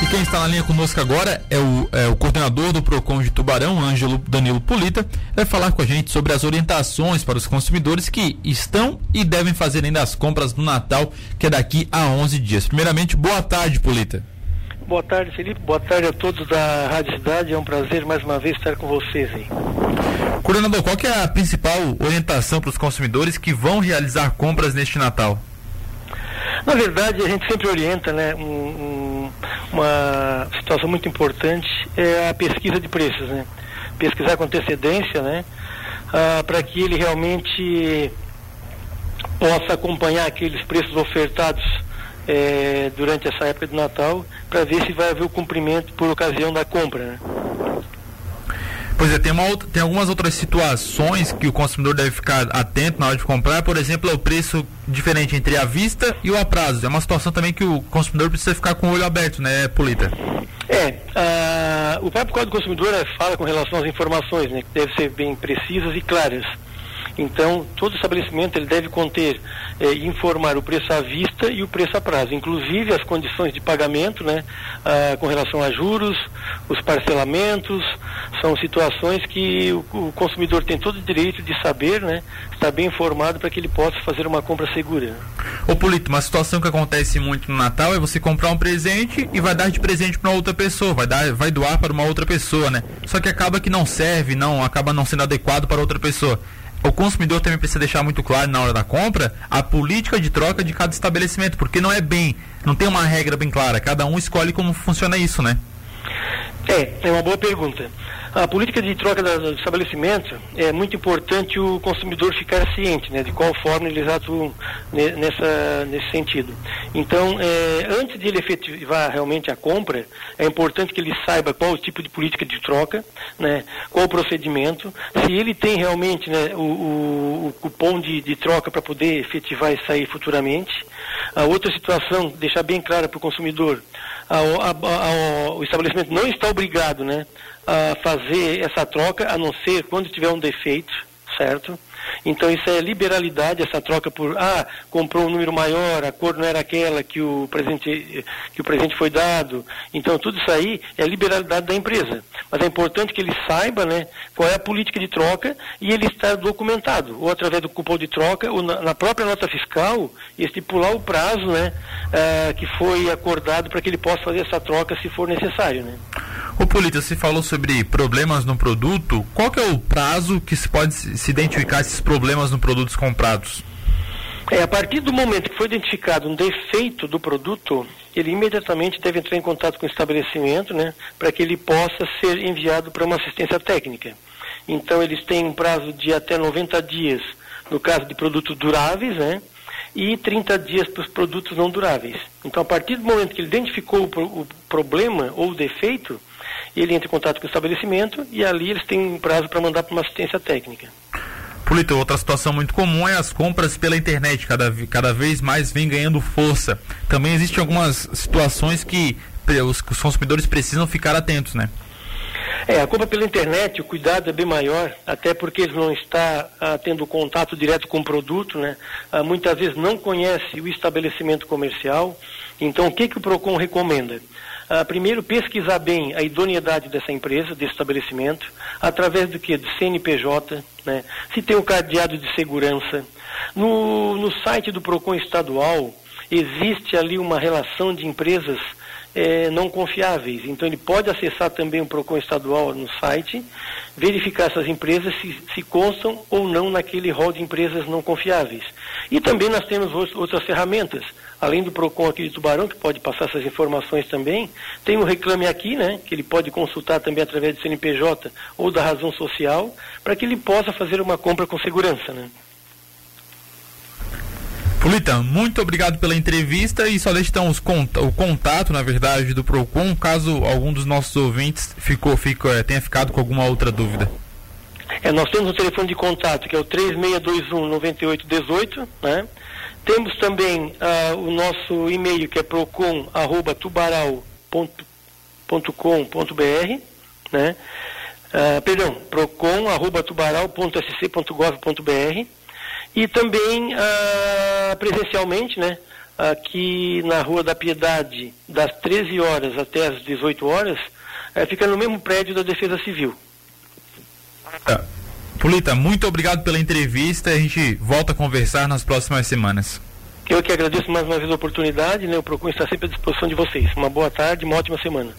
E quem está na linha conosco agora é o, é o coordenador do PROCON de Tubarão, Ângelo Danilo Polita, vai falar com a gente sobre as orientações para os consumidores que estão e devem fazer ainda as compras do Natal, que é daqui a 11 dias. Primeiramente, boa tarde, Polita. Boa tarde, Felipe. Boa tarde a todos da Rádio Cidade. É um prazer mais uma vez estar com vocês aí. Coordenador, qual é a principal orientação para os consumidores que vão realizar compras neste Natal? Na verdade, a gente sempre orienta, né, um, uma situação muito importante é a pesquisa de preços, né? Pesquisar com antecedência, né, ah, para que ele realmente possa acompanhar aqueles preços ofertados é, durante essa época do Natal, para ver se vai haver o cumprimento por ocasião da compra, né? Pois é, tem, uma outra, tem algumas outras situações que o consumidor deve ficar atento na hora de comprar. Por exemplo, é o preço diferente entre a vista e o a prazo. É uma situação também que o consumidor precisa ficar com o olho aberto, né, Polita? É, uh, o próprio Código do Consumidor fala com relação às informações, né, que devem ser bem precisas e claras. Então, todo estabelecimento ele deve conter e eh, informar o preço à vista e o preço a prazo, inclusive as condições de pagamento, né, ah, com relação a juros, os parcelamentos, são situações que o, o, consumidor tem todo o direito de saber, né, estar bem informado para que ele possa fazer uma compra segura. Ô Polito, uma situação que acontece muito no Natal é você comprar um presente e vai dar de presente para outra pessoa, vai dar, vai doar para uma outra pessoa, né? Só que acaba que não serve, não, acaba não sendo adequado para outra pessoa o consumidor também precisa deixar muito claro na hora da compra a política de troca de cada estabelecimento, porque não é bem, não tem uma regra bem clara, cada um escolhe como funciona isso, né? É, é uma boa pergunta. A política de troca do estabelecimento é muito importante o consumidor ficar ciente né, de qual forma eles atuam nessa, nesse sentido. Então, é, antes de ele efetivar realmente a compra, é importante que ele saiba qual o tipo de política de troca, né, qual o procedimento, se ele tem realmente né, o, o, o cupom de, de troca para poder efetivar e sair futuramente. A outra situação, deixar bem clara para o consumidor, a, a, a, o estabelecimento não está obrigado né, a fazer essa troca, a não ser quando tiver um defeito, certo? Então isso é liberalidade, essa troca por ah, comprou um número maior, a cor não era aquela que o presente que o presente foi dado. Então tudo isso aí é liberalidade da empresa. Mas é importante que ele saiba, né, qual é a política de troca e ele está documentado, ou através do cupom de troca, ou na, na própria nota fiscal, e estipular o prazo, né, ah, que foi acordado para que ele possa fazer essa troca se for necessário, né. O Polita, você falou sobre problemas no produto. Qual que é o prazo que se pode se identificar esses problemas no produtos comprados? É, a partir do momento que foi identificado um defeito do produto, ele imediatamente deve entrar em contato com o estabelecimento, né, para que ele possa ser enviado para uma assistência técnica. Então, eles têm um prazo de até 90 dias no caso de produtos duráveis, né, e 30 dias para os produtos não duráveis. Então, a partir do momento que ele identificou o, problema ou o defeito, ele entra em contato com o estabelecimento e ali eles têm um prazo para mandar para uma assistência técnica. Polito, outra situação muito comum é as compras pela internet, cada, cada vez mais vem ganhando força. Também existem algumas situações que os, os consumidores precisam ficar atentos, né? É, a compra pela internet, o cuidado é bem maior, até porque eles não está ah, tendo contato direto com o produto, né? Ah, muitas vezes não conhece o estabelecimento comercial. Então, o que, que o PROCON recomenda? Uh, primeiro, pesquisar bem a idoneidade dessa empresa, desse estabelecimento, através do que? Do CNPJ, né? se tem um cadeado de segurança. No, no site do PROCON estadual, existe ali uma relação de empresas é, não confiáveis. Então ele pode acessar também o PROCON estadual no site, verificar essas empresas se, se constam ou não naquele rol de empresas não confiáveis. E também nós temos outras ferramentas além do PROCON aqui de Tubarão, que pode passar essas informações também, tem o Reclame Aqui, né, que ele pode consultar também através do CNPJ ou da razão social, para que ele possa fazer uma compra com segurança, né. Polita, muito obrigado pela entrevista e só deixa então cont o contato, na verdade, do PROCON, caso algum dos nossos ouvintes ficou, ficou, é, tenha ficado com alguma outra dúvida. É, nós temos um telefone de contato que é o 3621 9818, né? Temos também uh, o nosso e-mail que é procon@tubaral.com.br, né? Uh, perdão, procon@tubaral.sc.gov.br e também uh, presencialmente, né? aqui na Rua da Piedade, das 13 horas até as 18 horas, é, fica no mesmo prédio da Defesa Civil. Tá. Polita, muito obrigado pela entrevista. A gente volta a conversar nas próximas semanas. Eu que agradeço mais uma vez a oportunidade, né? Eu procuro estar sempre à disposição de vocês. Uma boa tarde, uma ótima semana.